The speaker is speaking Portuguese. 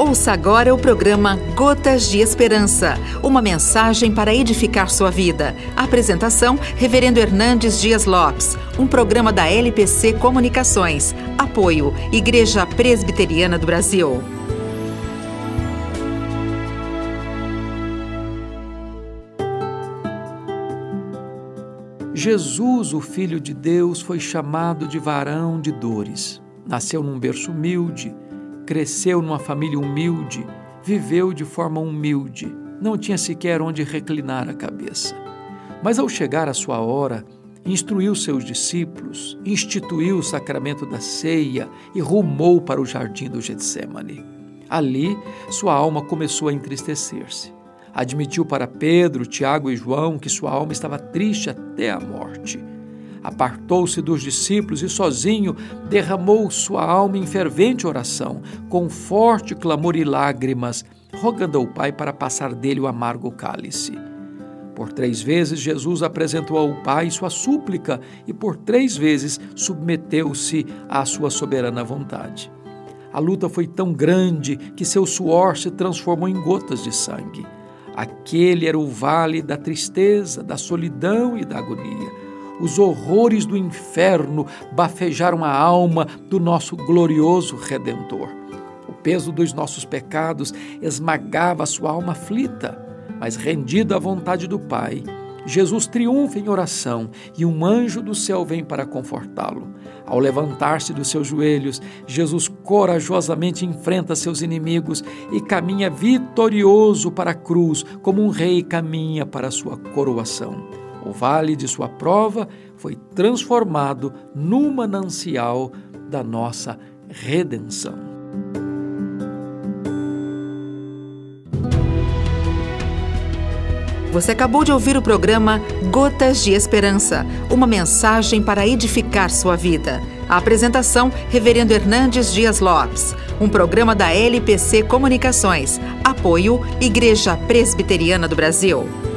Ouça agora o programa Gotas de Esperança, uma mensagem para edificar sua vida. Apresentação: Reverendo Hernandes Dias Lopes, um programa da LPC Comunicações. Apoio: Igreja Presbiteriana do Brasil. Jesus, o Filho de Deus, foi chamado de varão de dores. Nasceu num berço humilde Cresceu numa família humilde, viveu de forma humilde, não tinha sequer onde reclinar a cabeça. Mas ao chegar a sua hora, instruiu seus discípulos, instituiu o sacramento da ceia e rumou para o jardim do Getsemane. Ali, sua alma começou a entristecer-se. Admitiu para Pedro, Tiago e João que sua alma estava triste até a morte Apartou-se dos discípulos e sozinho derramou sua alma em fervente oração, com forte clamor e lágrimas, rogando ao Pai para passar dele o amargo cálice. Por três vezes Jesus apresentou ao Pai sua súplica e por três vezes submeteu-se à sua soberana vontade. A luta foi tão grande que seu suor se transformou em gotas de sangue. Aquele era o vale da tristeza, da solidão e da agonia os horrores do inferno bafejaram a alma do nosso glorioso Redentor. O peso dos nossos pecados esmagava sua alma aflita, mas rendido à vontade do Pai, Jesus triunfa em oração e um anjo do céu vem para confortá-lo. Ao levantar-se dos seus joelhos, Jesus corajosamente enfrenta seus inimigos e caminha vitorioso para a cruz, como um rei caminha para a sua coroação. O vale de sua prova foi transformado no manancial da nossa redenção. Você acabou de ouvir o programa Gotas de Esperança, uma mensagem para edificar sua vida. A apresentação, Reverendo Hernandes Dias Lopes, um programa da LPC Comunicações. Apoio, Igreja Presbiteriana do Brasil.